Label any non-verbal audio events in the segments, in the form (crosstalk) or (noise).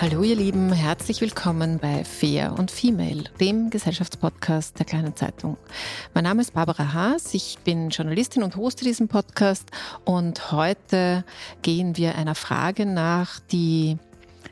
Hallo ihr Lieben, herzlich willkommen bei Fair und Female, dem Gesellschaftspodcast der kleinen Zeitung. Mein Name ist Barbara Haas, ich bin Journalistin und hoste diesen Podcast. Und heute gehen wir einer Frage nach, die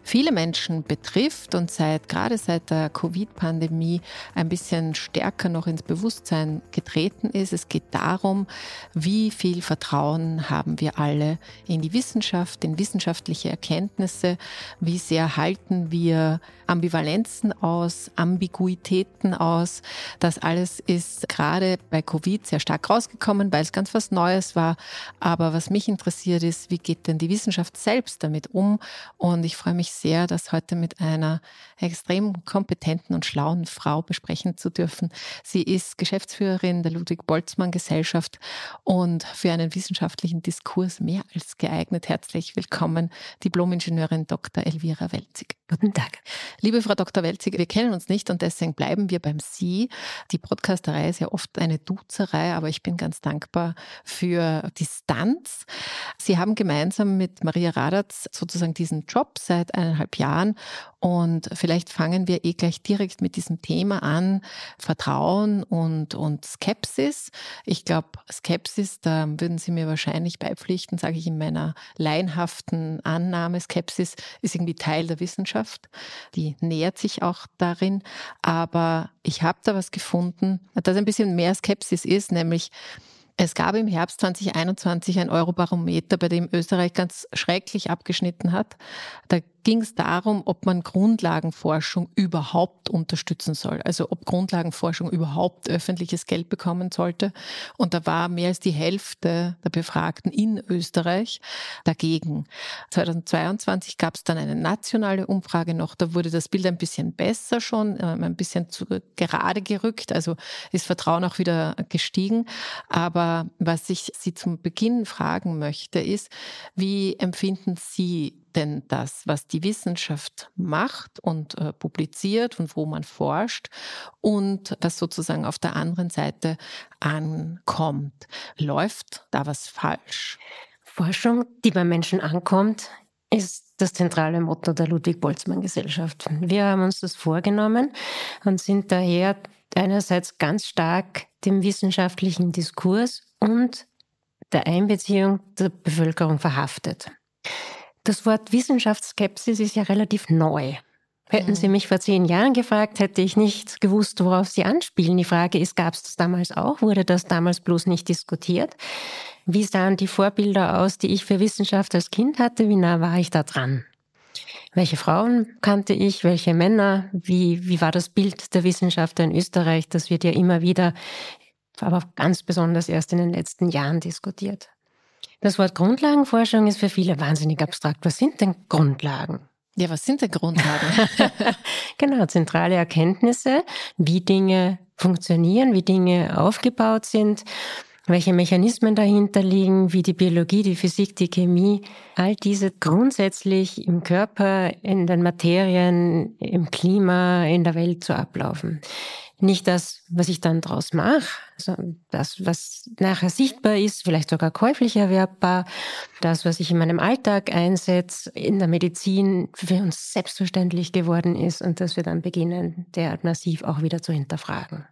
viele Menschen betrifft und seit, gerade seit der Covid-Pandemie ein bisschen stärker noch ins Bewusstsein getreten ist. Es geht darum, wie viel Vertrauen haben wir alle in die Wissenschaft, in wissenschaftliche Erkenntnisse, wie sehr halten wir Ambivalenzen aus, Ambiguitäten aus. Das alles ist gerade bei Covid sehr stark rausgekommen, weil es ganz was Neues war. Aber was mich interessiert ist, wie geht denn die Wissenschaft selbst damit um? Und ich freue mich sehr, das heute mit einer extrem kompetenten und schlauen Frau besprechen zu dürfen. Sie ist Geschäftsführerin der Ludwig-Boltzmann-Gesellschaft und für einen wissenschaftlichen Diskurs mehr als geeignet. Herzlich willkommen, Diplom-Ingenieurin Dr. Elvira Welzig. Guten Tag. Liebe Frau Dr. Welzig, wir kennen uns nicht und deswegen bleiben wir beim Sie. Die Podcasterei ist ja oft eine Duzerei, aber ich bin ganz dankbar für Distanz. Sie haben gemeinsam mit Maria Radatz sozusagen diesen Job seit eineinhalb Jahren und vielleicht fangen wir eh gleich direkt mit diesem Thema an, Vertrauen und, und Skepsis. Ich glaube, Skepsis, da würden Sie mir wahrscheinlich beipflichten, sage ich in meiner laienhaften Annahme, Skepsis ist irgendwie Teil der Wissenschaft. Die nähert sich auch darin. Aber ich habe da was gefunden, das ein bisschen mehr Skepsis ist, nämlich es gab im Herbst 2021 ein Eurobarometer, bei dem Österreich ganz schrecklich abgeschnitten hat. Da ging es darum, ob man Grundlagenforschung überhaupt unterstützen soll. Also ob Grundlagenforschung überhaupt öffentliches Geld bekommen sollte. Und da war mehr als die Hälfte der Befragten in Österreich dagegen. 2022 gab es dann eine nationale Umfrage noch. Da wurde das Bild ein bisschen besser schon, ähm, ein bisschen zu, gerade gerückt. Also ist Vertrauen auch wieder gestiegen. Aber was ich Sie zum Beginn fragen möchte, ist, wie empfinden Sie denn das, was die Wissenschaft macht und äh, publiziert und wo man forscht und was sozusagen auf der anderen Seite ankommt? Läuft da was falsch? Forschung, die beim Menschen ankommt, ist das zentrale Motto der Ludwig-Boltzmann-Gesellschaft. Wir haben uns das vorgenommen und sind daher einerseits ganz stark dem wissenschaftlichen Diskurs und der Einbeziehung der Bevölkerung verhaftet. Das Wort Wissenschaftsskepsis ist ja relativ neu. Hätten Sie mhm. mich vor zehn Jahren gefragt, hätte ich nicht gewusst, worauf Sie anspielen. Die Frage ist, gab es das damals auch? Wurde das damals bloß nicht diskutiert? Wie sahen die Vorbilder aus, die ich für Wissenschaft als Kind hatte? Wie nah war ich da dran? Welche Frauen kannte ich? Welche Männer? Wie, wie war das Bild der Wissenschaftler in Österreich? Das wird ja immer wieder, aber ganz besonders erst in den letzten Jahren diskutiert. Das Wort Grundlagenforschung ist für viele wahnsinnig abstrakt. Was sind denn Grundlagen? Ja, was sind denn Grundlagen? (laughs) genau, zentrale Erkenntnisse, wie Dinge funktionieren, wie Dinge aufgebaut sind. welche Mechanismen dahinter liegen, wie die Biologie, die Physik, die Chemie, all diese grundsätzlich im Körper, in den Materien, im Klima, in der Welt zu ablaufen nicht das, was ich dann draus mache, sondern das, was nachher sichtbar ist, vielleicht sogar käuflich erwerbbar, das, was ich in meinem Alltag einsetze, in der Medizin für uns selbstverständlich geworden ist und dass wir dann beginnen, derart massiv auch wieder zu hinterfragen.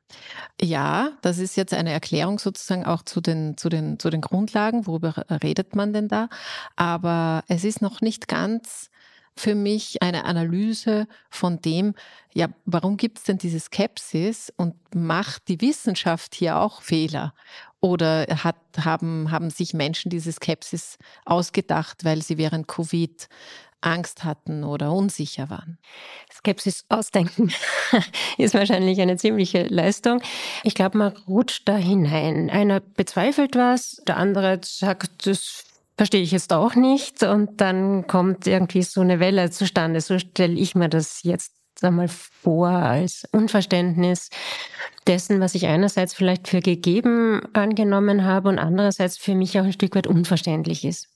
Ja, das ist jetzt eine Erklärung sozusagen auch zu den, zu den, zu den Grundlagen. Worüber redet man denn da? Aber es ist noch nicht ganz für mich eine Analyse von dem, ja, warum gibt es denn diese Skepsis und macht die Wissenschaft hier auch Fehler? Oder hat, haben, haben sich Menschen diese Skepsis ausgedacht, weil sie während Covid Angst hatten oder unsicher waren? Skepsis ausdenken (laughs) ist wahrscheinlich eine ziemliche Leistung. Ich glaube, man rutscht da hinein. Einer bezweifelt was, der andere sagt, das verstehe ich jetzt auch nicht. Und dann kommt irgendwie so eine Welle zustande. So stelle ich mir das jetzt einmal vor als Unverständnis dessen, was ich einerseits vielleicht für gegeben angenommen habe und andererseits für mich auch ein Stück weit unverständlich ist.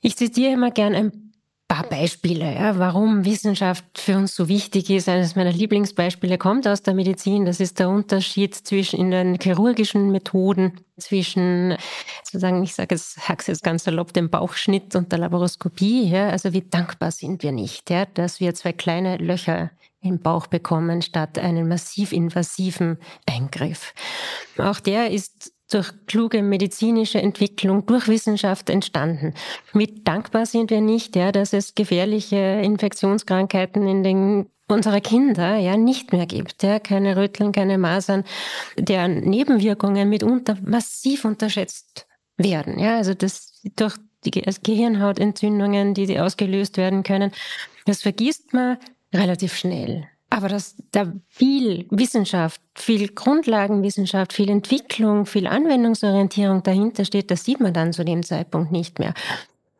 Ich zitiere immer gern ein paar Beispiele, ja, warum Wissenschaft für uns so wichtig ist. Eines meiner Lieblingsbeispiele kommt aus der Medizin. Das ist der Unterschied zwischen in den chirurgischen Methoden zwischen, sozusagen, ich sage es, jetzt ganz salopp, dem Bauchschnitt und der Laparoskopie. Ja, also wie dankbar sind wir nicht, ja, dass wir zwei kleine Löcher im Bauch bekommen statt einen massiv invasiven Eingriff. Auch der ist durch kluge medizinische Entwicklung, durch Wissenschaft entstanden. Wie dankbar sind wir nicht, ja, dass es gefährliche Infektionskrankheiten in den unserer Kinder ja nicht mehr gibt, ja, keine Röteln, keine Masern, deren Nebenwirkungen mitunter massiv unterschätzt werden, ja, also das durch die Gehirnhautentzündungen, die, die ausgelöst werden können, das vergisst man relativ schnell. Aber dass da viel Wissenschaft, viel Grundlagenwissenschaft, viel Entwicklung, viel Anwendungsorientierung dahinter steht, das sieht man dann zu dem Zeitpunkt nicht mehr.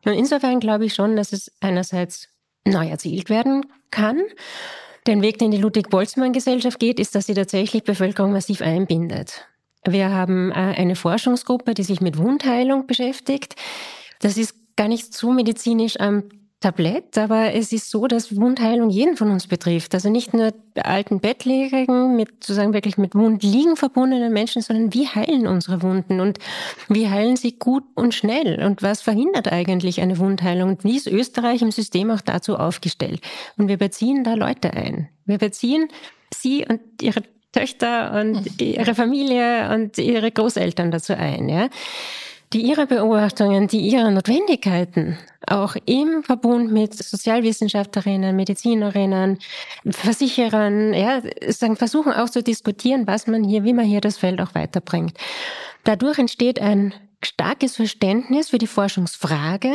Und insofern glaube ich schon, dass es einerseits neu erzielt werden kann. Den Weg, den die Ludwig-Boltzmann-Gesellschaft geht, ist, dass sie tatsächlich Bevölkerung massiv einbindet. Wir haben äh, eine Forschungsgruppe, die sich mit Wundheilung beschäftigt. Das ist gar nicht so medizinisch am Tablett, aber es ist so, dass Wundheilung jeden von uns betrifft. Also nicht nur alten Bettlägerigen, mit sozusagen wirklich mit Wundliegen verbundenen Menschen, sondern wie heilen unsere Wunden und wie heilen sie gut und schnell und was verhindert eigentlich eine Wundheilung und wie ist Österreich im System auch dazu aufgestellt? Und wir beziehen da Leute ein. Wir beziehen sie und ihre Töchter und hm. ihre Familie und ihre Großeltern dazu ein, ja die ihre Beobachtungen, die ihre Notwendigkeiten auch im Verbund mit Sozialwissenschaftlerinnen, Medizinerinnen, Versicherern, ja, sagen, versuchen auch zu diskutieren, was man hier, wie man hier das Feld auch weiterbringt. Dadurch entsteht ein starkes Verständnis für die Forschungsfrage.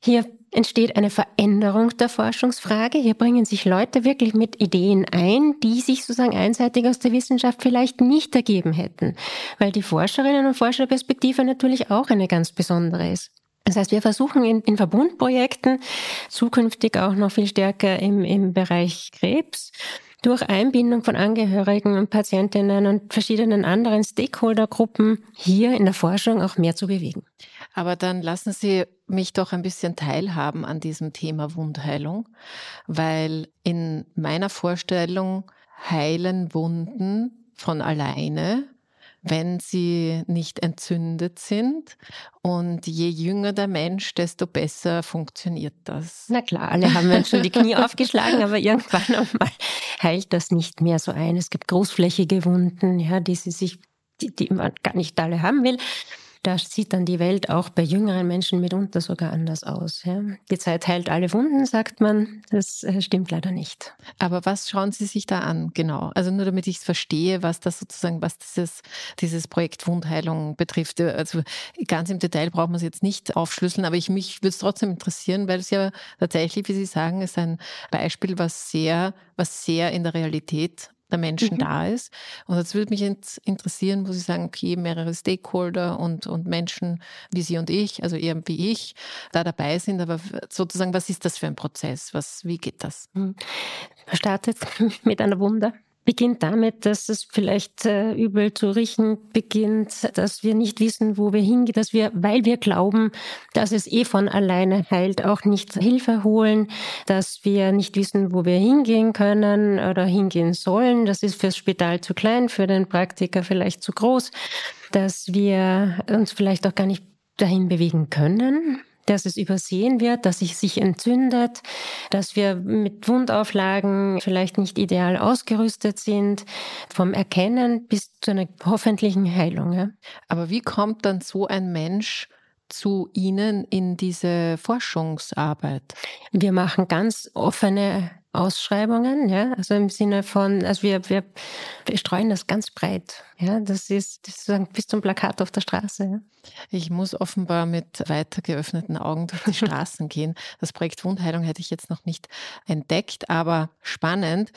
Hier entsteht eine Veränderung der Forschungsfrage. Hier bringen sich Leute wirklich mit Ideen ein, die sich sozusagen einseitig aus der Wissenschaft vielleicht nicht ergeben hätten, weil die Forscherinnen und Forscherperspektive natürlich auch eine ganz besondere ist. Das heißt, wir versuchen in, in Verbundprojekten zukünftig auch noch viel stärker im, im Bereich Krebs durch Einbindung von Angehörigen und Patientinnen und verschiedenen anderen Stakeholdergruppen hier in der Forschung auch mehr zu bewegen. Aber dann lassen Sie mich doch ein bisschen teilhaben an diesem Thema Wundheilung, weil in meiner Vorstellung heilen Wunden von alleine, wenn sie nicht entzündet sind. Und je jünger der Mensch, desto besser funktioniert das. Na klar, alle haben wir schon die Knie (laughs) aufgeschlagen, aber irgendwann (laughs) einmal heilt das nicht mehr so ein. Es gibt großflächige Wunden, ja, die sie sich die, die man gar nicht alle haben will. Da sieht dann die Welt auch bei jüngeren Menschen mitunter sogar anders aus. Ja. Die Zeit heilt alle Wunden, sagt man. Das äh, stimmt leider nicht. Aber was schauen Sie sich da an, genau? Also nur damit ich es verstehe, was das sozusagen, was dieses, dieses Projekt Wundheilung betrifft. Also ganz im Detail braucht man es jetzt nicht aufschlüsseln, aber ich, mich würde es trotzdem interessieren, weil es ja tatsächlich, wie Sie sagen, ist ein Beispiel, was sehr, was sehr in der Realität der Menschen mhm. da ist. Und jetzt würde mich interessieren, wo Sie sagen, okay, mehrere Stakeholder und, und Menschen wie Sie und ich, also eher wie ich, da dabei sind. Aber sozusagen, was ist das für ein Prozess? Was, wie geht das? Mhm. Man startet (laughs) mit einer Wunde. Beginnt damit, dass es vielleicht äh, übel zu riechen beginnt, dass wir nicht wissen, wo wir hingehen, dass wir, weil wir glauben, dass es eh von alleine heilt, auch nicht Hilfe holen, dass wir nicht wissen, wo wir hingehen können oder hingehen sollen. Das ist fürs Spital zu klein, für den Praktiker vielleicht zu groß, dass wir uns vielleicht auch gar nicht dahin bewegen können, dass es übersehen wird, dass es sich entzündet, dass wir mit Wundauflagen vielleicht nicht ideal ausgerüstet sind, vom Erkennen bis zu einer hoffentlichen Heilung. Ja. Aber wie kommt dann so ein Mensch zu Ihnen in diese Forschungsarbeit? Wir machen ganz offene Ausschreibungen, ja, also im Sinne von, also wir, wir, wir streuen das ganz breit, ja, das ist, das ist bis zum Plakat auf der Straße. Ja. Ich muss offenbar mit weiter geöffneten Augen durch die (laughs) Straßen gehen. Das Projekt Wundheilung hätte ich jetzt noch nicht entdeckt, aber spannend.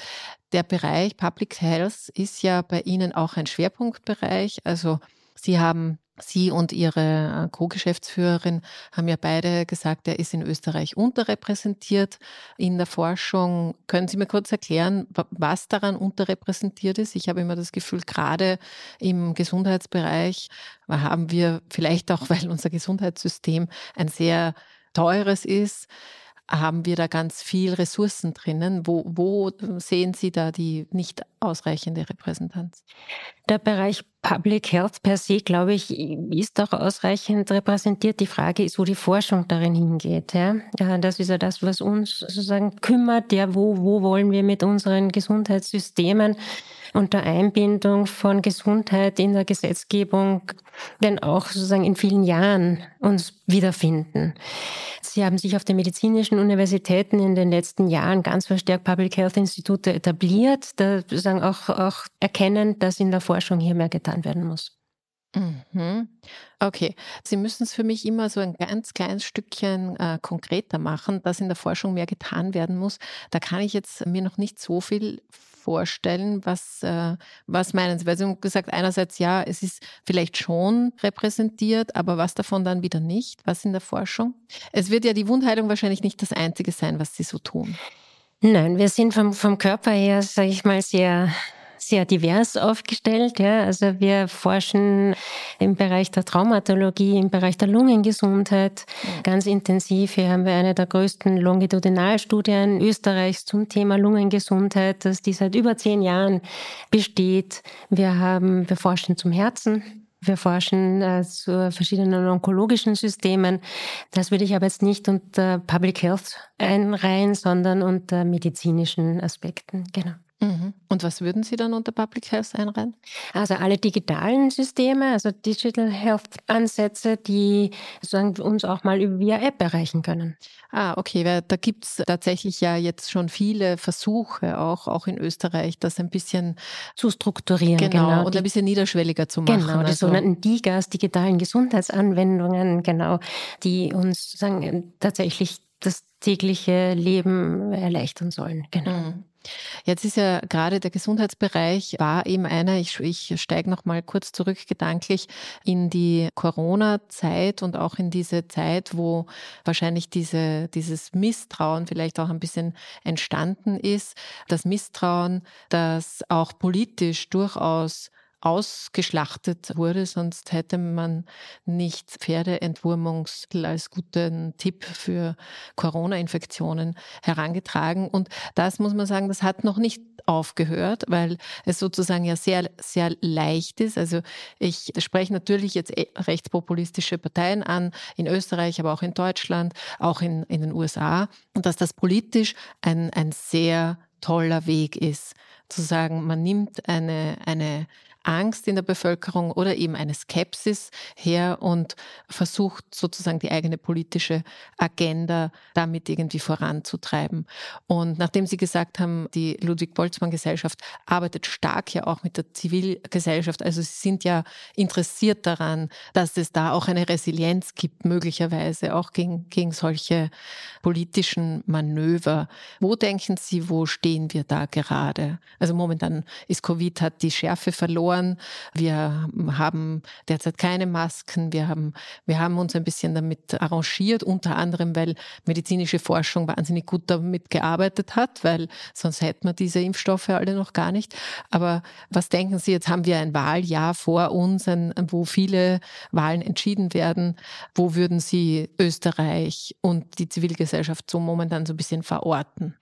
Der Bereich Public Health ist ja bei Ihnen auch ein Schwerpunktbereich. Also Sie haben Sie und Ihre äh, Co-Geschäftsführerin haben ja beide gesagt, er ist in Österreich unterrepräsentiert in der Forschung. Können Sie mir kurz erklären, was daran unterrepräsentiert ist? Ich habe immer das Gefühl, gerade im Gesundheitsbereich haben wir vielleicht auch, (laughs) weil unser Gesundheitssystem ein sehr teures ist, haben wir da ganz viel Ressourcen drinnen. Wo, wo sehen Sie da die nicht ausreichende Repräsentanz? Der Bereich Public Health per se, glaube ich, ist auch ausreichend repräsentiert. Die Frage ist, wo die Forschung darin hingeht. Ja? Das ist ja das, was uns sozusagen kümmert. Ja, wo, wo wollen wir mit unseren Gesundheitssystemen unter Einbindung von Gesundheit in der Gesetzgebung denn auch sozusagen in vielen Jahren uns wiederfinden. Sie haben sich auf den medizinischen Universitäten in den letzten Jahren ganz verstärkt Public Health Institute etabliert, da sozusagen auch, auch erkennen, dass in der Forschung hier mehr getan werden muss. Mhm. Okay, Sie müssen es für mich immer so ein ganz kleines Stückchen äh, konkreter machen, dass in der Forschung mehr getan werden muss. Da kann ich jetzt mir noch nicht so viel vorstellen. Was, äh, was meinen Sie? Weil Sie haben gesagt, einerseits ja, es ist vielleicht schon repräsentiert, aber was davon dann wieder nicht? Was in der Forschung? Es wird ja die Wundheilung wahrscheinlich nicht das Einzige sein, was Sie so tun. Nein, wir sind vom, vom Körper her, sage ich mal, sehr sehr divers aufgestellt. Ja. Also wir forschen im Bereich der Traumatologie, im Bereich der Lungengesundheit ganz intensiv. Hier haben wir eine der größten Longitudinalstudien Österreichs zum Thema Lungengesundheit, dass die seit über zehn Jahren besteht. Wir haben, wir forschen zum Herzen. Wir forschen äh, zu verschiedenen onkologischen Systemen. Das würde ich aber jetzt nicht unter Public Health einreihen, sondern unter medizinischen Aspekten. Genau. Mhm. Und was würden Sie dann unter Public Health einreihen? Also alle digitalen Systeme, also Digital Health Ansätze, die sozusagen uns auch mal via App erreichen können. Ah, okay, weil da gibt es tatsächlich ja jetzt schon viele Versuche, auch, auch in Österreich, das ein bisschen zu strukturieren. Genau, genau und die, ein bisschen niederschwelliger zu machen. Genau, die also. sogenannten DIGAs, digitalen Gesundheitsanwendungen, genau, die uns sagen, tatsächlich das tägliche Leben erleichtern sollen. Genau. Mhm. Jetzt ist ja gerade der Gesundheitsbereich war eben einer, ich, ich steige noch mal kurz zurück gedanklich in die Corona-Zeit und auch in diese Zeit, wo wahrscheinlich diese, dieses Misstrauen vielleicht auch ein bisschen entstanden ist. Das Misstrauen, das auch politisch durchaus ausgeschlachtet wurde, sonst hätte man nicht Pferdeentwurmungsmittel als guten Tipp für Corona-Infektionen herangetragen. Und das muss man sagen, das hat noch nicht aufgehört, weil es sozusagen ja sehr, sehr leicht ist. Also ich spreche natürlich jetzt eh rechtspopulistische Parteien an, in Österreich, aber auch in Deutschland, auch in, in den USA. Und dass das politisch ein, ein sehr toller Weg ist, zu sagen, man nimmt eine, eine Angst in der Bevölkerung oder eben eine Skepsis her und versucht sozusagen die eigene politische Agenda damit irgendwie voranzutreiben. Und nachdem Sie gesagt haben, die Ludwig-Boltzmann-Gesellschaft arbeitet stark ja auch mit der Zivilgesellschaft, also Sie sind ja interessiert daran, dass es da auch eine Resilienz gibt, möglicherweise auch gegen, gegen solche politischen Manöver. Wo denken Sie, wo stehen wir da gerade? Also momentan ist Covid, hat die Schärfe verloren. Wir haben derzeit keine Masken. Wir haben, wir haben uns ein bisschen damit arrangiert, unter anderem, weil medizinische Forschung wahnsinnig gut damit gearbeitet hat, weil sonst hätten wir diese Impfstoffe alle noch gar nicht. Aber was denken Sie, jetzt haben wir ein Wahljahr vor uns, ein, wo viele Wahlen entschieden werden. Wo würden Sie Österreich und die Zivilgesellschaft so momentan so ein bisschen verorten?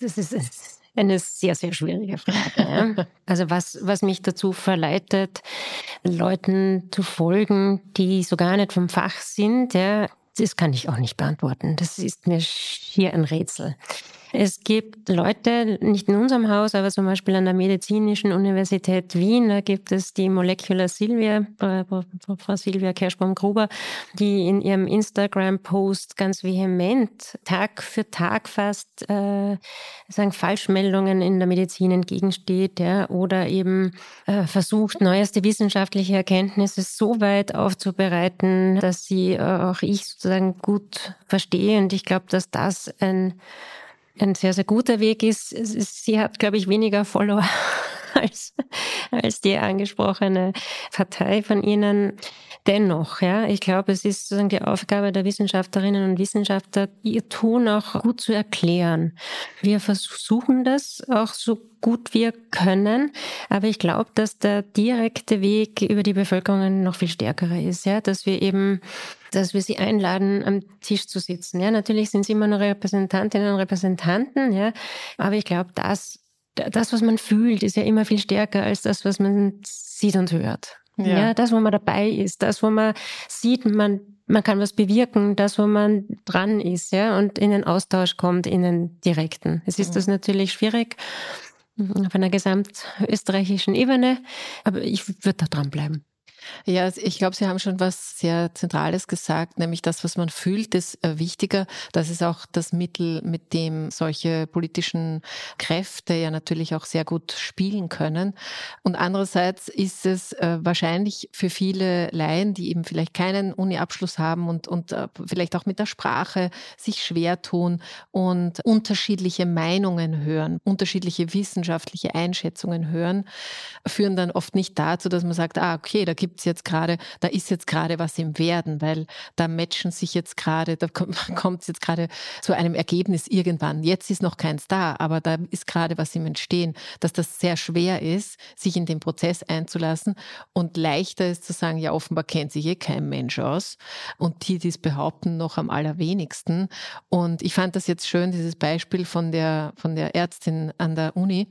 Das ist eine sehr, sehr schwierige Frage. Ja. (laughs) Also was, was mich dazu verleitet, Leuten zu folgen, die so gar nicht vom Fach sind, ja, das kann ich auch nicht beantworten. Das ist mir schier ein Rätsel. Es gibt Leute, nicht in unserem Haus, aber zum Beispiel an der Medizinischen Universität Wien, da gibt es die Molecular Silvia, Frau Silvia Kerschbaum-Gruber, die in ihrem Instagram-Post ganz vehement Tag für Tag fast äh, sagen Falschmeldungen in der Medizin entgegensteht, ja, oder eben äh, versucht, neueste wissenschaftliche Erkenntnisse so weit aufzubereiten, dass sie äh, auch ich sozusagen gut verstehe. Und ich glaube, dass das ein ein sehr, sehr guter Weg ist. Sie hat, glaube ich, weniger Follower (laughs) als, als die angesprochene Partei von Ihnen. Dennoch, ja, ich glaube, es ist sozusagen die Aufgabe der Wissenschaftlerinnen und Wissenschaftler, ihr Tun auch gut zu erklären. Wir versuchen das auch so gut wir können, aber ich glaube, dass der direkte Weg über die Bevölkerung noch viel stärkerer ist, ja, dass wir eben dass wir sie einladen, am Tisch zu sitzen. Ja, natürlich sind sie immer nur Repräsentantinnen und Repräsentanten, ja, aber ich glaube, das, das, was man fühlt, ist ja immer viel stärker als das, was man sieht und hört. Ja. ja, das, wo man dabei ist, das, wo man sieht, man, man kann was bewirken, das, wo man dran ist, ja, und in den Austausch kommt, in den direkten. Es ist mhm. das natürlich schwierig auf einer gesamtösterreichischen Ebene, aber ich würde da dranbleiben. Ja, also ich glaube, Sie haben schon was sehr Zentrales gesagt, nämlich das, was man fühlt, ist äh, wichtiger. Das ist auch das Mittel, mit dem solche politischen Kräfte ja natürlich auch sehr gut spielen können. Und andererseits ist es äh, wahrscheinlich für viele Laien, die eben vielleicht keinen Uni-Abschluss haben und, und äh, vielleicht auch mit der Sprache sich schwer tun und unterschiedliche Meinungen hören, unterschiedliche wissenschaftliche Einschätzungen hören, führen dann oft nicht dazu, dass man sagt, ah, okay, da gibt gibt's jetzt gerade, da ist jetzt gerade was im Werden, weil da matchen sich jetzt gerade, da kommt (laughs) es jetzt gerade zu einem Ergebnis irgendwann. Jetzt ist noch keins da, aber da ist gerade was im Entstehen, dass das sehr schwer ist, sich in den Prozess einzulassen und leichter ist zu sagen, ja, offenbar kennt sich eh kein Mensch aus und die, die es behaupten, noch am allerwenigsten. Und ich fand das jetzt schön, dieses Beispiel von der, von der Ärztin an der Uni,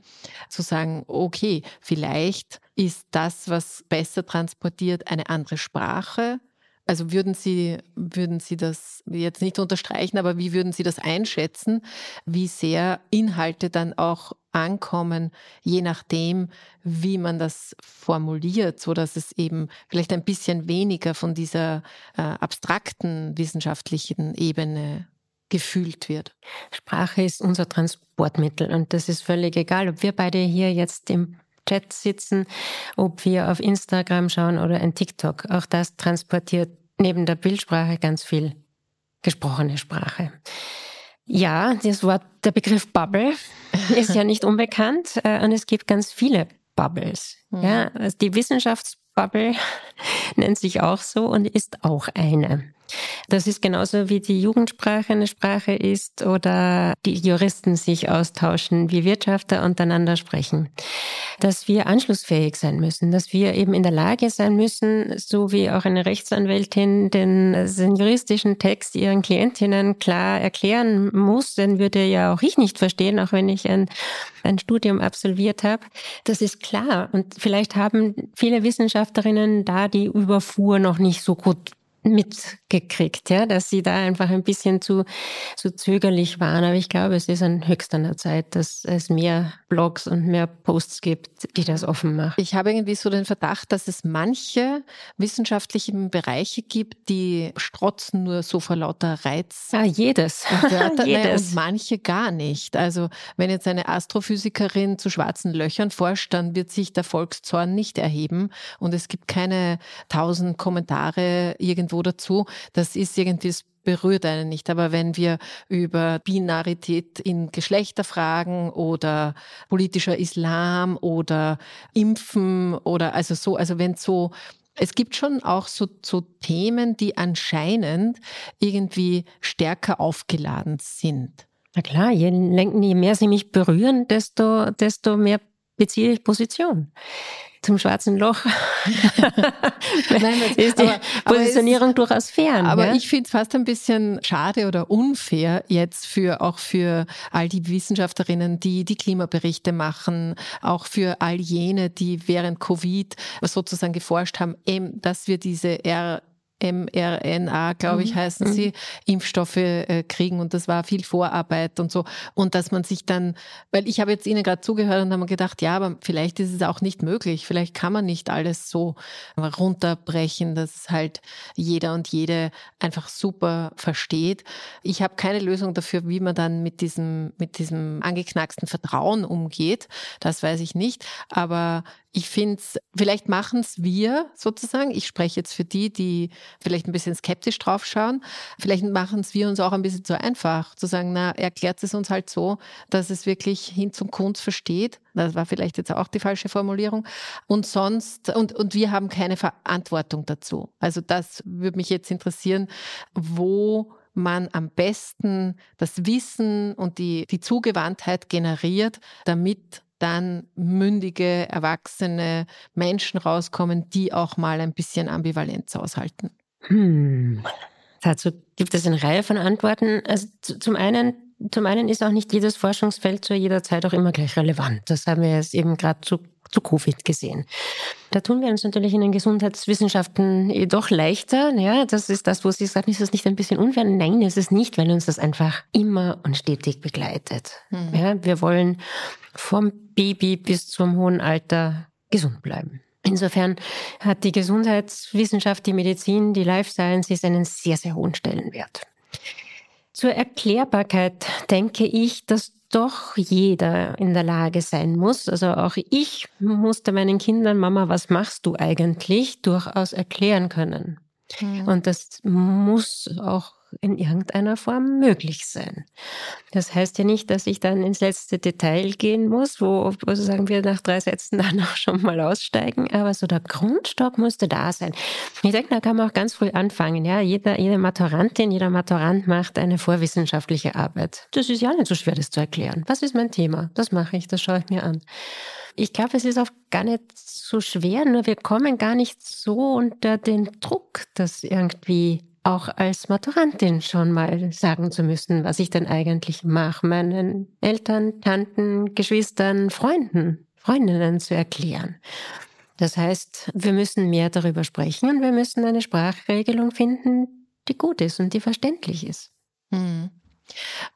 zu sagen, okay, vielleicht ist das, was besser transportiert, eine andere Sprache? Also würden Sie, würden Sie das jetzt nicht unterstreichen, aber wie würden Sie das einschätzen, wie sehr Inhalte dann auch ankommen, je nachdem, wie man das formuliert, so dass es eben vielleicht ein bisschen weniger von dieser äh, abstrakten wissenschaftlichen Ebene gefühlt wird. Sprache ist unser Transportmittel und das ist völlig egal, ob wir beide hier jetzt im Chat sitzen, ob wir auf Instagram schauen oder in TikTok. Auch das transportiert neben der Bildsprache ganz viel gesprochene Sprache. Ja, das Wort, der Begriff Bubble (laughs) ist ja nicht unbekannt äh, und es gibt ganz viele Bubbles. Mhm. Ja, also die Wissenschaftsbubble (laughs) nennt sich auch so und ist auch eine. Das ist genauso wie die Jugendsprache eine Sprache ist oder die Juristen sich austauschen, wie Wirtschafter untereinander sprechen. Dass wir anschlussfähig sein müssen, dass wir eben in der Lage sein müssen, so wie auch eine Rechtsanwältin den, den juristischen Text ihren Klientinnen klar erklären muss, den würde ja auch ich nicht verstehen, auch wenn ich ein, ein Studium absolviert habe. Das ist klar. Und vielleicht haben viele Wissenschaftlerinnen da die Überfuhr noch nicht so gut mitgekriegt, ja, dass sie da einfach ein bisschen zu, zu zögerlich waren. Aber ich glaube, es ist an höchster Zeit, dass es mehr Blogs und mehr Posts gibt, die das offen machen. Ich habe irgendwie so den Verdacht, dass es manche wissenschaftliche Bereiche gibt, die strotzen nur so vor lauter Reiz. Ja, jedes. Und, (laughs) jedes. und manche gar nicht. Also wenn jetzt eine Astrophysikerin zu schwarzen Löchern forscht, dann wird sich der Volkszorn nicht erheben und es gibt keine tausend Kommentare irgendwie irgendwo dazu. Das ist irgendwie, es berührt einen nicht. Aber wenn wir über Binarität in Geschlechterfragen oder politischer Islam oder Impfen oder also so, also wenn so es gibt schon auch so, so Themen, die anscheinend irgendwie stärker aufgeladen sind. Na klar, je, je mehr sie mich berühren, desto, desto mehr beziehe ich Position zum schwarzen Loch (laughs) Nein, (laughs) ist die aber, Positionierung aber es, durchaus fern. Aber ja? ich finde es fast ein bisschen schade oder unfair jetzt für auch für all die Wissenschaftlerinnen, die die Klimaberichte machen, auch für all jene, die während Covid sozusagen geforscht haben, eben, dass wir diese R mRNA, glaube ich, mhm. heißen mhm. sie, Impfstoffe äh, kriegen und das war viel Vorarbeit und so. Und dass man sich dann, weil ich habe jetzt Ihnen gerade zugehört und habe mir gedacht, ja, aber vielleicht ist es auch nicht möglich. Vielleicht kann man nicht alles so runterbrechen, dass halt jeder und jede einfach super versteht. Ich habe keine Lösung dafür, wie man dann mit diesem, mit diesem angeknacksten Vertrauen umgeht. Das weiß ich nicht. Aber ich finde es, vielleicht machen es wir sozusagen. Ich spreche jetzt für die, die vielleicht ein bisschen skeptisch draufschauen. Vielleicht machen es wir uns auch ein bisschen zu einfach, zu sagen, na, erklärt es uns halt so, dass es wirklich hin zum Kunst versteht. Das war vielleicht jetzt auch die falsche Formulierung. Und sonst, und, und wir haben keine Verantwortung dazu. Also das würde mich jetzt interessieren, wo man am besten das Wissen und die, die Zugewandtheit generiert, damit dann mündige, erwachsene Menschen rauskommen, die auch mal ein bisschen Ambivalenz aushalten? Hm. Dazu gibt es eine Reihe von Antworten. Also zum einen, zum einen ist auch nicht jedes Forschungsfeld zu jeder Zeit auch immer gleich relevant. Das haben wir jetzt eben gerade zu, zu Covid gesehen. Da tun wir uns natürlich in den Gesundheitswissenschaften eh doch leichter. Ja, das ist das, wo Sie sagen, ist das nicht ein bisschen unfair? Nein, ist es nicht, weil uns das einfach immer und stetig begleitet. Mhm. Ja, wir wollen vom Baby bis zum hohen Alter gesund bleiben. Insofern hat die Gesundheitswissenschaft, die Medizin, die Life Sciences einen sehr, sehr hohen Stellenwert. Zur Erklärbarkeit denke ich, dass doch jeder in der Lage sein muss. Also auch ich musste meinen Kindern, Mama, was machst du eigentlich, durchaus erklären können. Mhm. Und das muss auch in irgendeiner Form möglich sein. Das heißt ja nicht, dass ich dann ins letzte Detail gehen muss, wo, wo sagen wir nach drei Sätzen (laughs) dann auch schon mal aussteigen, aber so der Grundstock musste da sein. Ich denke, da kann man auch ganz früh anfangen. Ja, jeder, jede Maturantin, jeder Maturant macht eine vorwissenschaftliche Arbeit. Das ist ja nicht so schwer, das zu erklären. Was ist mein Thema? Das mache ich, das schaue ich mir an. Ich glaube, es ist oft gar nicht so schwer, nur wir kommen gar nicht so unter den Druck, das irgendwie auch als Maturantin schon mal sagen zu müssen, was ich denn eigentlich mache, meinen Eltern, Tanten, Geschwistern, Freunden, Freundinnen zu erklären. Das heißt, wir müssen mehr darüber sprechen und wir müssen eine Sprachregelung finden, die gut ist und die verständlich ist. Hm.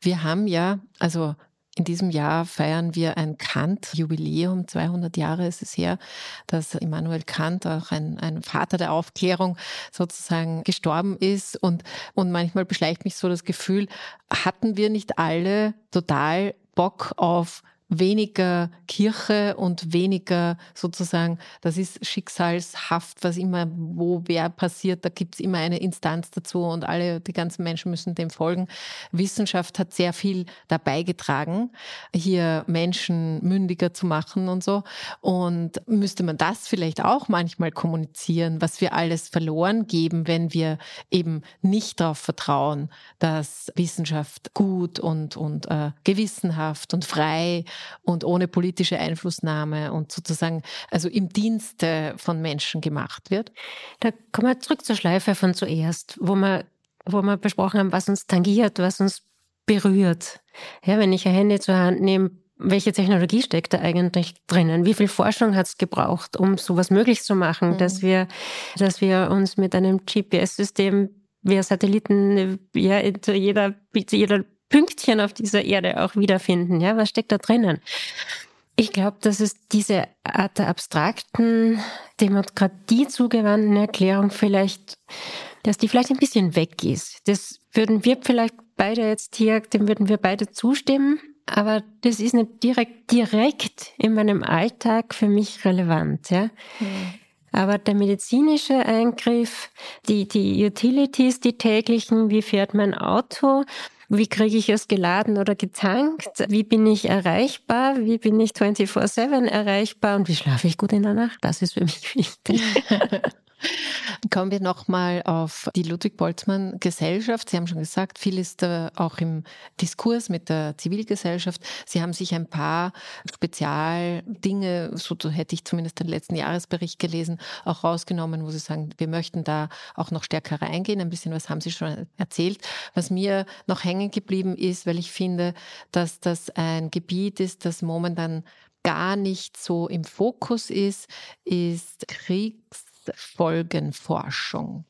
Wir haben ja, also in diesem Jahr feiern wir ein Kant-Jubiläum. 200 Jahre ist es her, dass Immanuel Kant, auch ein, ein Vater der Aufklärung, sozusagen gestorben ist. Und, und manchmal beschleicht mich so das Gefühl, hatten wir nicht alle total Bock auf weniger Kirche und weniger sozusagen, das ist schicksalshaft, was immer, wo wer passiert, da gibt es immer eine Instanz dazu und alle, die ganzen Menschen müssen dem folgen. Wissenschaft hat sehr viel dabei getragen, hier Menschen mündiger zu machen und so. Und müsste man das vielleicht auch manchmal kommunizieren, was wir alles verloren geben, wenn wir eben nicht darauf vertrauen, dass Wissenschaft gut und, und äh, gewissenhaft und frei und ohne politische Einflussnahme und sozusagen also im Dienste von Menschen gemacht wird? Da kommen wir zurück zur Schleife von zuerst, wo wir, wo wir besprochen haben, was uns tangiert, was uns berührt. Ja, wenn ich ein Handy zur Hand nehme, welche Technologie steckt da eigentlich drinnen? Wie viel Forschung hat es gebraucht, um sowas möglich zu machen, mhm. dass wir, dass wir uns mit einem GPS-System via Satelliten ja, jeder, jeder Pünktchen auf dieser Erde auch wiederfinden. Ja, was steckt da drinnen? Ich glaube, dass es diese Art der abstrakten, Demokratie zugewandten Erklärung vielleicht, dass die vielleicht ein bisschen weg ist. Das würden wir vielleicht beide jetzt hier, dem würden wir beide zustimmen. Aber das ist nicht direkt, direkt in meinem Alltag für mich relevant, ja. Mhm. Aber der medizinische Eingriff, die, die Utilities, die täglichen, wie fährt mein Auto, wie kriege ich es geladen oder getankt? Wie bin ich erreichbar? Wie bin ich 24-7 erreichbar? Und wie schlafe ich gut in der Nacht? Das ist für mich wichtig. (laughs) Kommen wir nochmal auf die Ludwig-Boltzmann-Gesellschaft. Sie haben schon gesagt, viel ist äh, auch im Diskurs mit der Zivilgesellschaft. Sie haben sich ein paar Spezialdinge, so hätte ich zumindest den letzten Jahresbericht gelesen, auch rausgenommen, wo Sie sagen, wir möchten da auch noch stärker reingehen. Ein bisschen was haben Sie schon erzählt. Was mir noch hängen geblieben ist, weil ich finde, dass das ein Gebiet ist, das momentan gar nicht so im Fokus ist, ist Kriegs Folgenforschung.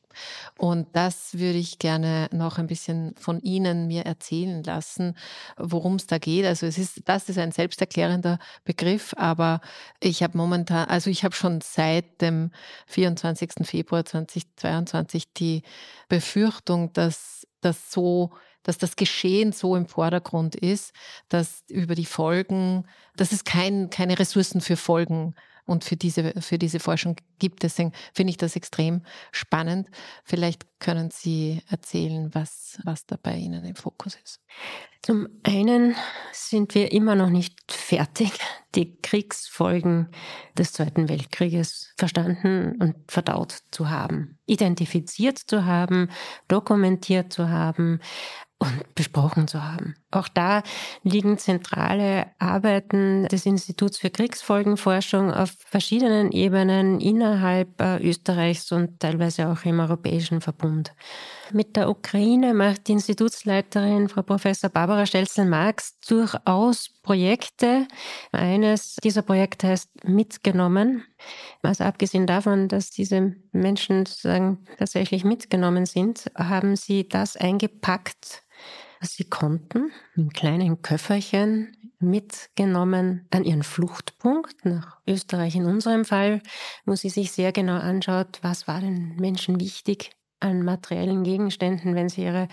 Und das würde ich gerne noch ein bisschen von Ihnen mir erzählen lassen, worum es da geht. Also es ist, das ist ein selbsterklärender Begriff, aber ich habe momentan, also ich habe schon seit dem 24. Februar 2022 die Befürchtung, dass das so dass das Geschehen so im Vordergrund ist, dass über die Folgen, dass es kein, keine Ressourcen für Folgen und für diese, für diese Forschung gibt. Deswegen finde ich das extrem spannend. Vielleicht können Sie erzählen, was, was da bei Ihnen im Fokus ist. Zum einen sind wir immer noch nicht fertig, die Kriegsfolgen des Zweiten Weltkrieges verstanden und verdaut zu haben, identifiziert zu haben, dokumentiert zu haben, und besprochen zu haben. Auch da liegen zentrale Arbeiten des Instituts für Kriegsfolgenforschung auf verschiedenen Ebenen innerhalb äh, Österreichs und teilweise auch im Europäischen Verbund. Mit der Ukraine macht die Institutsleiterin Frau Professor Barbara Stelzel-Marx durchaus Projekte. Eines dieser Projekte heißt Mitgenommen. Also abgesehen davon, dass diese Menschen sozusagen tatsächlich mitgenommen sind, haben sie das eingepackt sie konnten, in kleinen Köfferchen mitgenommen an ihren Fluchtpunkt nach Österreich in unserem Fall, wo sie sich sehr genau anschaut, was war den Menschen wichtig an materiellen Gegenständen, wenn sie ihre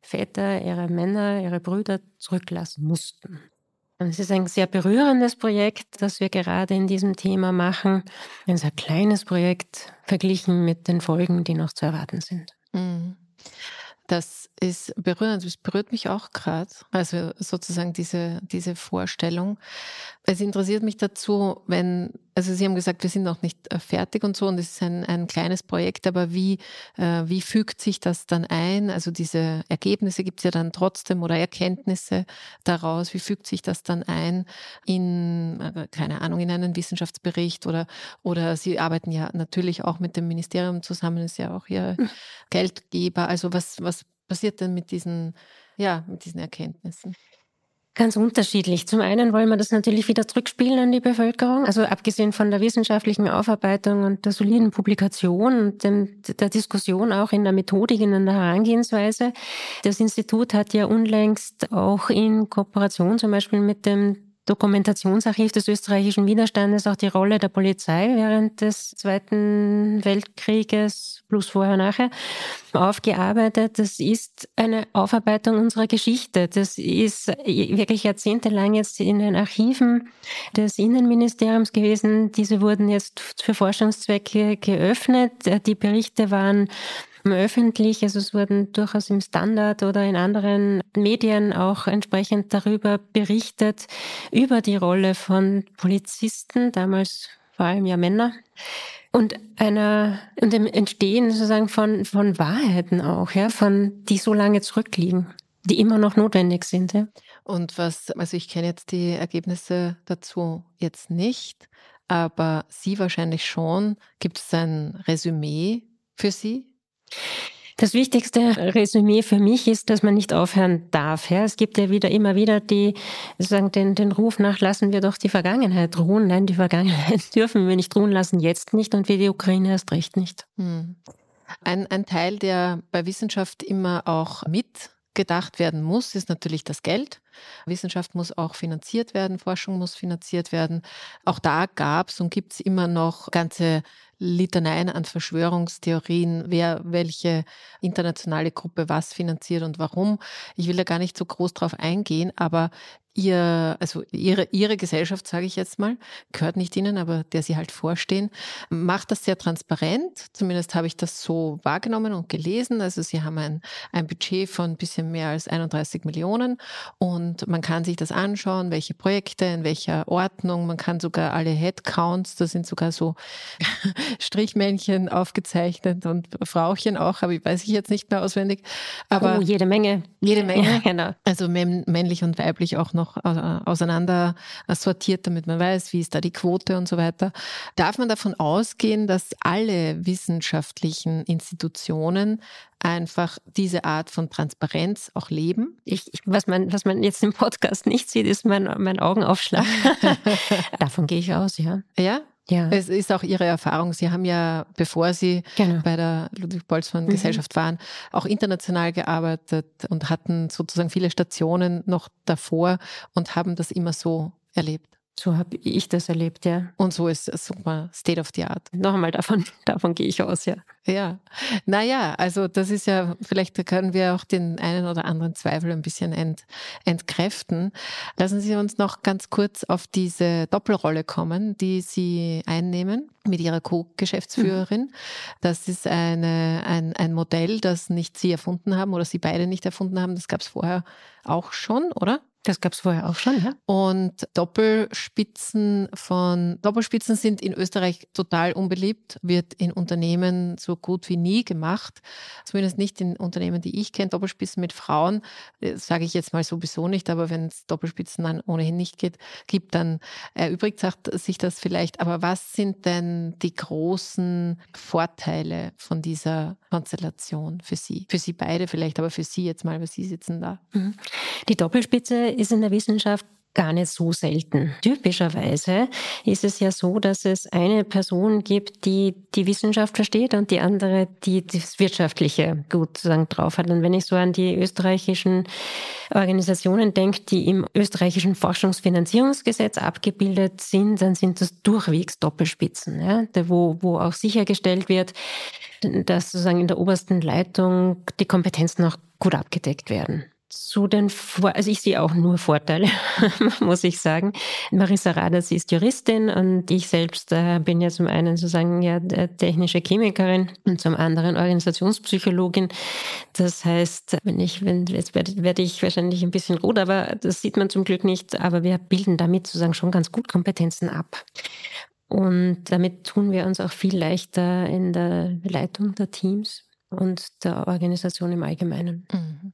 Väter, ihre Männer, ihre Brüder zurücklassen mussten. Es ist ein sehr berührendes Projekt, das wir gerade in diesem Thema machen. Ein sehr kleines Projekt verglichen mit den Folgen, die noch zu erwarten sind. Mhm. Das ist berührend, das berührt mich auch gerade. Also sozusagen diese, diese Vorstellung. Es interessiert mich dazu, wenn, also Sie haben gesagt, wir sind noch nicht äh, fertig und so und es ist ein, ein kleines Projekt, aber wie, äh, wie fügt sich das dann ein? Also diese Ergebnisse gibt es ja dann trotzdem oder Erkenntnisse daraus. Wie fügt sich das dann ein in, äh, keine Ahnung, in einen Wissenschaftsbericht oder, oder Sie arbeiten ja natürlich auch mit dem Ministerium zusammen, ist ja auch Ihr hm. Geldgeber. Also was, was passiert denn mit diesen, ja, mit diesen Erkenntnissen? Ganz unterschiedlich. Zum einen wollen wir das natürlich wieder zurückspielen an die Bevölkerung. Also abgesehen von der wissenschaftlichen Aufarbeitung und der soliden Publikation und dem, der Diskussion auch in der Methodik, in der Herangehensweise. Das Institut hat ja unlängst auch in Kooperation zum Beispiel mit dem Dokumentationsarchiv des österreichischen Widerstandes auch die Rolle der Polizei während des Zweiten Weltkrieges plus vorher nachher aufgearbeitet. Das ist eine Aufarbeitung unserer Geschichte. Das ist wirklich jahrzehntelang jetzt in den Archiven des Innenministeriums gewesen. Diese wurden jetzt für Forschungszwecke geöffnet. Die Berichte waren öffentlich. Also es wurden durchaus im Standard oder in anderen Medien auch entsprechend darüber berichtet, über die Rolle von Polizisten, damals vor allem ja Männer. Und einer, und dem Entstehen sozusagen von, von Wahrheiten auch, ja, von, die so lange zurückliegen, die immer noch notwendig sind, ja. Und was, also ich kenne jetzt die Ergebnisse dazu jetzt nicht, aber Sie wahrscheinlich schon. Gibt es ein Resümee für Sie? Das wichtigste Resümee für mich ist, dass man nicht aufhören darf. Ja, es gibt ja wieder immer wieder die sagen den, den Ruf nach, lassen wir doch die Vergangenheit ruhen. Nein, die Vergangenheit (laughs) dürfen wir nicht ruhen lassen, jetzt nicht und wir die Ukraine erst recht nicht. Hm. Ein, ein Teil, der bei Wissenschaft immer auch mitgedacht werden muss, ist natürlich das Geld. Wissenschaft muss auch finanziert werden, Forschung muss finanziert werden. Auch da gab es und gibt es immer noch ganze Litaneien an Verschwörungstheorien, wer welche internationale Gruppe was finanziert und warum. Ich will da gar nicht so groß drauf eingehen, aber ihr, also ihre, ihre Gesellschaft, sage ich jetzt mal, gehört nicht ihnen, aber der sie halt vorstehen, macht das sehr transparent. Zumindest habe ich das so wahrgenommen und gelesen. Also sie haben ein, ein Budget von ein bisschen mehr als 31 Millionen und man kann sich das anschauen, welche Projekte, in welcher Ordnung. Man kann sogar alle Headcounts, da sind sogar so (laughs) Strichmännchen aufgezeichnet und Frauchen auch, aber ich weiß ich jetzt nicht mehr auswendig. Aber oh, jede Menge. Jede Menge. Ja, genau. Also männlich und weiblich auch noch äh, auseinander sortiert, damit man weiß, wie ist da die Quote und so weiter. Darf man davon ausgehen, dass alle wissenschaftlichen Institutionen einfach diese Art von Transparenz auch leben. Ich, was, man, was man jetzt im Podcast nicht sieht, ist mein, mein Augenaufschlag. (laughs) Davon gehe ich aus, ja. Ja? Ja. Es ist auch Ihre Erfahrung. Sie haben ja, bevor Sie genau. bei der Ludwig-Boltzmann-Gesellschaft mhm. waren, auch international gearbeitet und hatten sozusagen viele Stationen noch davor und haben das immer so erlebt. So habe ich das erlebt, ja. Und so ist es super State of the Art. Noch einmal, davon, (laughs) davon gehe ich aus, ja. Ja, naja, also das ist ja, vielleicht können wir auch den einen oder anderen Zweifel ein bisschen ent, entkräften. Lassen Sie uns noch ganz kurz auf diese Doppelrolle kommen, die Sie einnehmen mit Ihrer Co-Geschäftsführerin. Mhm. Das ist eine, ein, ein Modell, das nicht Sie erfunden haben oder Sie beide nicht erfunden haben. Das gab es vorher auch schon, oder? Das gab es vorher auch schon, ja. Und Doppelspitzen von Doppelspitzen sind in Österreich total unbeliebt, wird in Unternehmen so gut wie nie gemacht. Zumindest nicht in Unternehmen, die ich kenne. Doppelspitzen mit Frauen, äh, sage ich jetzt mal sowieso nicht, aber wenn es Doppelspitzen dann ohnehin nicht geht, gibt, dann erübrigt sich das vielleicht. Aber was sind denn die großen Vorteile von dieser Konstellation für Sie? Für Sie beide vielleicht, aber für Sie jetzt mal, weil Sie sitzen da. Mhm. Die Doppelspitze ist in der Wissenschaft gar nicht so selten. Typischerweise ist es ja so, dass es eine Person gibt, die die Wissenschaft versteht und die andere, die das Wirtschaftliche gut sozusagen drauf hat. Und wenn ich so an die österreichischen Organisationen denke, die im österreichischen Forschungsfinanzierungsgesetz abgebildet sind, dann sind das durchwegs Doppelspitzen, ja, wo, wo auch sichergestellt wird, dass sozusagen in der obersten Leitung die Kompetenzen auch gut abgedeckt werden zu den Vor also ich sehe auch nur Vorteile, (laughs) muss ich sagen. Marissa Raders ist Juristin und ich selbst äh, bin ja zum einen sozusagen ja technische Chemikerin und zum anderen Organisationspsychologin. Das heißt, wenn ich, wenn, jetzt werde, werde ich wahrscheinlich ein bisschen rot, aber das sieht man zum Glück nicht, aber wir bilden damit sozusagen schon ganz gut Kompetenzen ab. Und damit tun wir uns auch viel leichter in der Leitung der Teams und der Organisation im Allgemeinen. Mhm.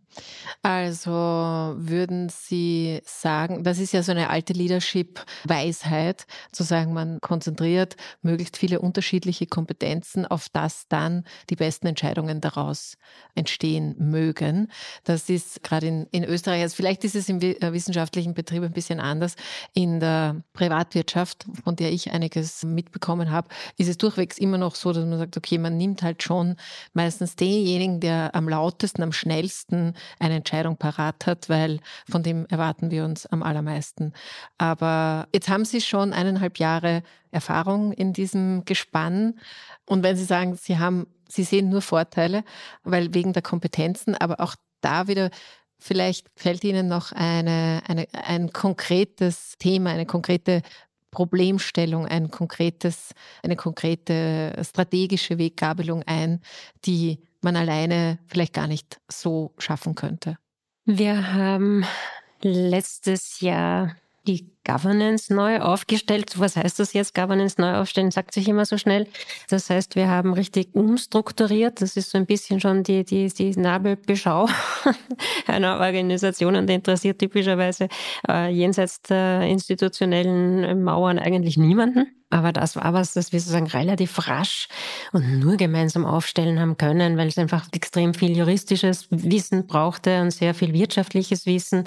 Also würden Sie sagen, das ist ja so eine alte Leadership-Weisheit, zu sagen, man konzentriert möglichst viele unterschiedliche Kompetenzen, auf das dann die besten Entscheidungen daraus entstehen mögen. Das ist gerade in, in Österreich, also vielleicht ist es im äh, wissenschaftlichen Betrieb ein bisschen anders. In der Privatwirtschaft, von der ich einiges mitbekommen habe, ist es durchwegs immer noch so, dass man sagt, okay, man nimmt halt schon meistens denjenigen, der am lautesten, am schnellsten eine Entscheidung parat hat, weil von dem erwarten wir uns am allermeisten. Aber jetzt haben Sie schon eineinhalb Jahre Erfahrung in diesem Gespann. Und wenn Sie sagen, Sie haben, Sie sehen nur Vorteile, weil wegen der Kompetenzen, aber auch da wieder Vielleicht fällt Ihnen noch eine, eine, ein konkretes Thema, eine konkrete Problemstellung, ein konkretes, eine konkrete strategische Weggabelung ein, die man alleine vielleicht gar nicht so schaffen könnte? Wir haben letztes Jahr die Governance neu aufgestellt. Was heißt das jetzt? Governance neu aufstellen, sagt sich immer so schnell. Das heißt, wir haben richtig umstrukturiert. Das ist so ein bisschen schon die, die, die Nabelbeschau (laughs) einer Organisation und interessiert typischerweise äh, jenseits der institutionellen Mauern eigentlich niemanden. Aber das war was, das wir sozusagen relativ rasch und nur gemeinsam aufstellen haben können, weil es einfach extrem viel juristisches Wissen brauchte und sehr viel wirtschaftliches Wissen,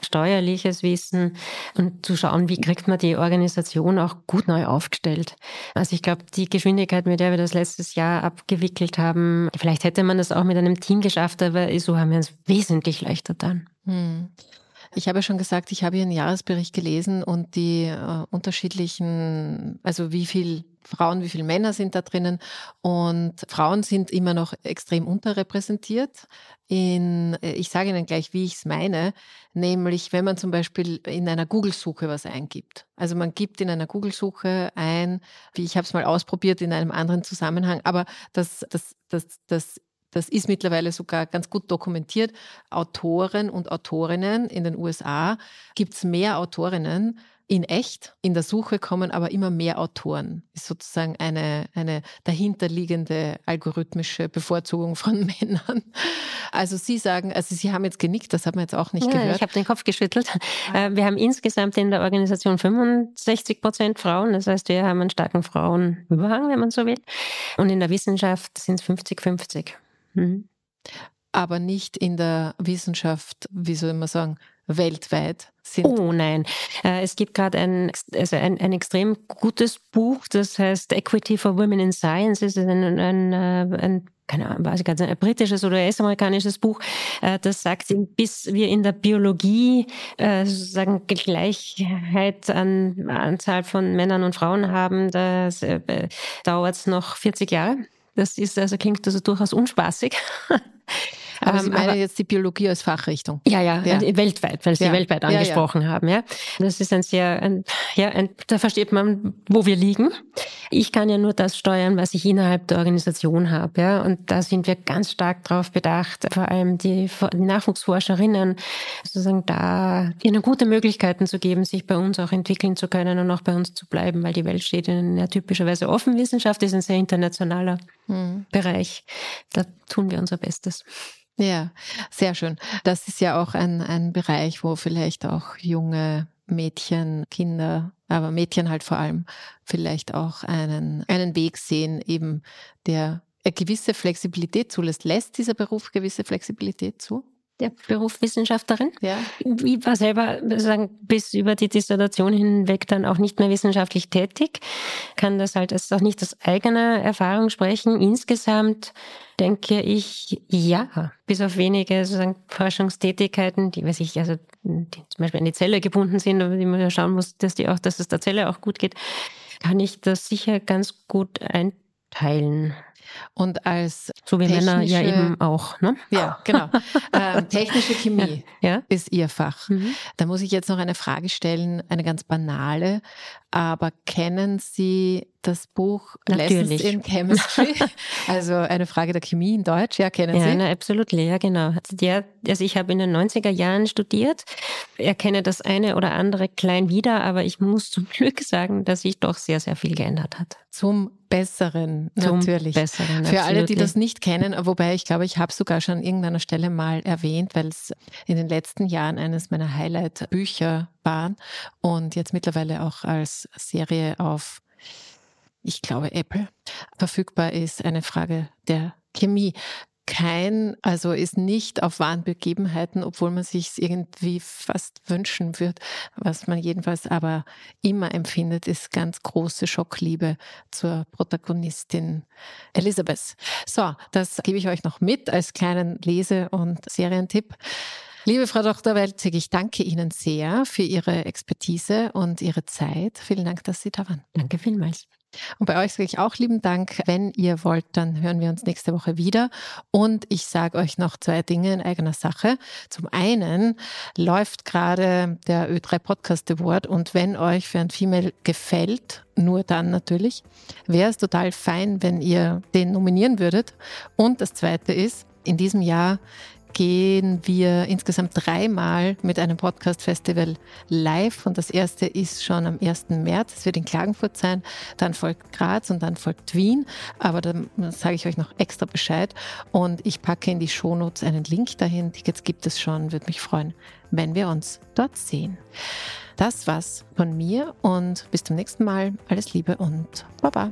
steuerliches Wissen und zu schauen, wie kriegt man die Organisation auch gut neu aufgestellt. Also ich glaube, die Geschwindigkeit, mit der wir das letztes Jahr abgewickelt haben, vielleicht hätte man das auch mit einem Team geschafft, aber so haben wir uns wesentlich leichter dann. Hm. Ich habe ja schon gesagt, ich habe Ihren Jahresbericht gelesen und die äh, unterschiedlichen, also wie viel Frauen, wie viele Männer sind da drinnen. Und Frauen sind immer noch extrem unterrepräsentiert. In, äh, ich sage Ihnen gleich, wie ich es meine, nämlich wenn man zum Beispiel in einer Google-Suche was eingibt. Also man gibt in einer Google-Suche ein, wie ich habe es mal ausprobiert in einem anderen Zusammenhang, aber das, das, das, das das ist mittlerweile sogar ganz gut dokumentiert. Autoren und Autorinnen in den USA gibt es mehr Autorinnen in echt. In der Suche kommen aber immer mehr Autoren. Ist sozusagen eine, eine dahinterliegende algorithmische Bevorzugung von (laughs) Männern. Also Sie sagen, also Sie haben jetzt genickt, das hat man jetzt auch nicht ja, gehört. Ich habe den Kopf geschüttelt. Äh, wir haben insgesamt in der Organisation 65 Prozent Frauen. Das heißt, wir haben einen starken Frauenüberhang, wenn man so will. Und in der Wissenschaft sind es 50-50. Mhm. Aber nicht in der Wissenschaft, wie soll man sagen, weltweit sind. Oh nein. Äh, es gibt gerade ein, also ein, ein extrem gutes Buch, das heißt Equity for Women in Science. Es ist ein, ein, äh, ein keine Ahnung, weiß ich gar nicht, ein britisches oder US-amerikanisches Buch, äh, das sagt, bis wir in der Biologie sozusagen Gleichheit an Anzahl von Männern und Frauen haben, das dauert es noch 40 Jahre. Das ist also klingt also durchaus unspaßig. (laughs) Aber Sie ähm, meinen jetzt die Biologie als Fachrichtung? Ja, ja, ja. weltweit, weil Sie ja. weltweit angesprochen ja, haben. Ja, das ist ein sehr, ein, ja, ein, da versteht man, wo wir liegen. Ich kann ja nur das steuern, was ich innerhalb der Organisation habe. Ja, und da sind wir ganz stark darauf bedacht, vor allem die, Nachwuchsforscherinnen, sozusagen da ihnen gute Möglichkeiten zu geben, sich bei uns auch entwickeln zu können und auch bei uns zu bleiben, weil die Welt steht in ja typischerweise offen. Wissenschaft ist ein sehr internationaler hm. Bereich. Da tun wir unser Bestes. Ja, sehr schön. Das ist ja auch ein, ein Bereich, wo vielleicht auch junge Mädchen, Kinder, aber Mädchen halt vor allem vielleicht auch einen, einen Weg sehen, eben der gewisse Flexibilität zulässt. Lässt dieser Beruf gewisse Flexibilität zu? Der Beruf Wissenschaftlerin. Ja. Ich war selber sagen, bis über die Dissertation hinweg dann auch nicht mehr wissenschaftlich tätig, kann das halt als auch nicht aus eigener Erfahrung sprechen. Insgesamt denke ich, ja, bis auf wenige sozusagen Forschungstätigkeiten, die, weiß ich, also die zum Beispiel an die Zelle gebunden sind, aber die man ja schauen muss, dass die auch, dass es der Zelle auch gut geht, kann ich das sicher ganz gut einteilen. Und als so wie Männer ja eben auch, ne? Ja, genau. ähm, (laughs) technische Chemie ja. ist Ihr Fach. Mhm. Da muss ich jetzt noch eine Frage stellen, eine ganz banale. Aber kennen Sie das Buch Natürlich. Lessons in Chemistry? (laughs) also eine Frage der Chemie in Deutsch, ja, kennen ja, Sie? Ja, absolut, ja, genau. Der, also ich habe in den 90er Jahren studiert, erkenne das eine oder andere klein wieder, aber ich muss zum (laughs) Glück sagen, dass sich doch sehr, sehr viel geändert hat. Zum Besseren, Zum natürlich. Besseren, Für alle, die das nicht kennen, wobei ich glaube, ich habe sogar schon an irgendeiner Stelle mal erwähnt, weil es in den letzten Jahren eines meiner Highlight-Bücher waren und jetzt mittlerweile auch als Serie auf, ich glaube, Apple verfügbar ist, eine Frage der Chemie kein, also ist nicht auf wahren Begebenheiten, obwohl man sich es irgendwie fast wünschen wird. Was man jedenfalls aber immer empfindet, ist ganz große Schockliebe zur Protagonistin Elisabeth. So, das gebe ich euch noch mit als kleinen Lese- und Serientipp. Liebe Frau Dr. Welzig, ich danke Ihnen sehr für Ihre Expertise und Ihre Zeit. Vielen Dank, dass Sie da waren. Danke vielmals. Und bei euch sage ich auch lieben Dank. Wenn ihr wollt, dann hören wir uns nächste Woche wieder. Und ich sage euch noch zwei Dinge in eigener Sache. Zum einen läuft gerade der Ö3 Podcast Award und wenn euch für ein Female gefällt, nur dann natürlich, wäre es total fein, wenn ihr den nominieren würdet. Und das zweite ist, in diesem Jahr gehen wir insgesamt dreimal mit einem Podcast-Festival live. Und das erste ist schon am 1. März. Es wird in Klagenfurt sein. Dann folgt Graz und dann folgt Wien. Aber da sage ich euch noch extra Bescheid. Und ich packe in die Shownotes einen Link dahin. Tickets gibt es schon. Würde mich freuen, wenn wir uns dort sehen. Das war's von mir und bis zum nächsten Mal. Alles Liebe und Baba.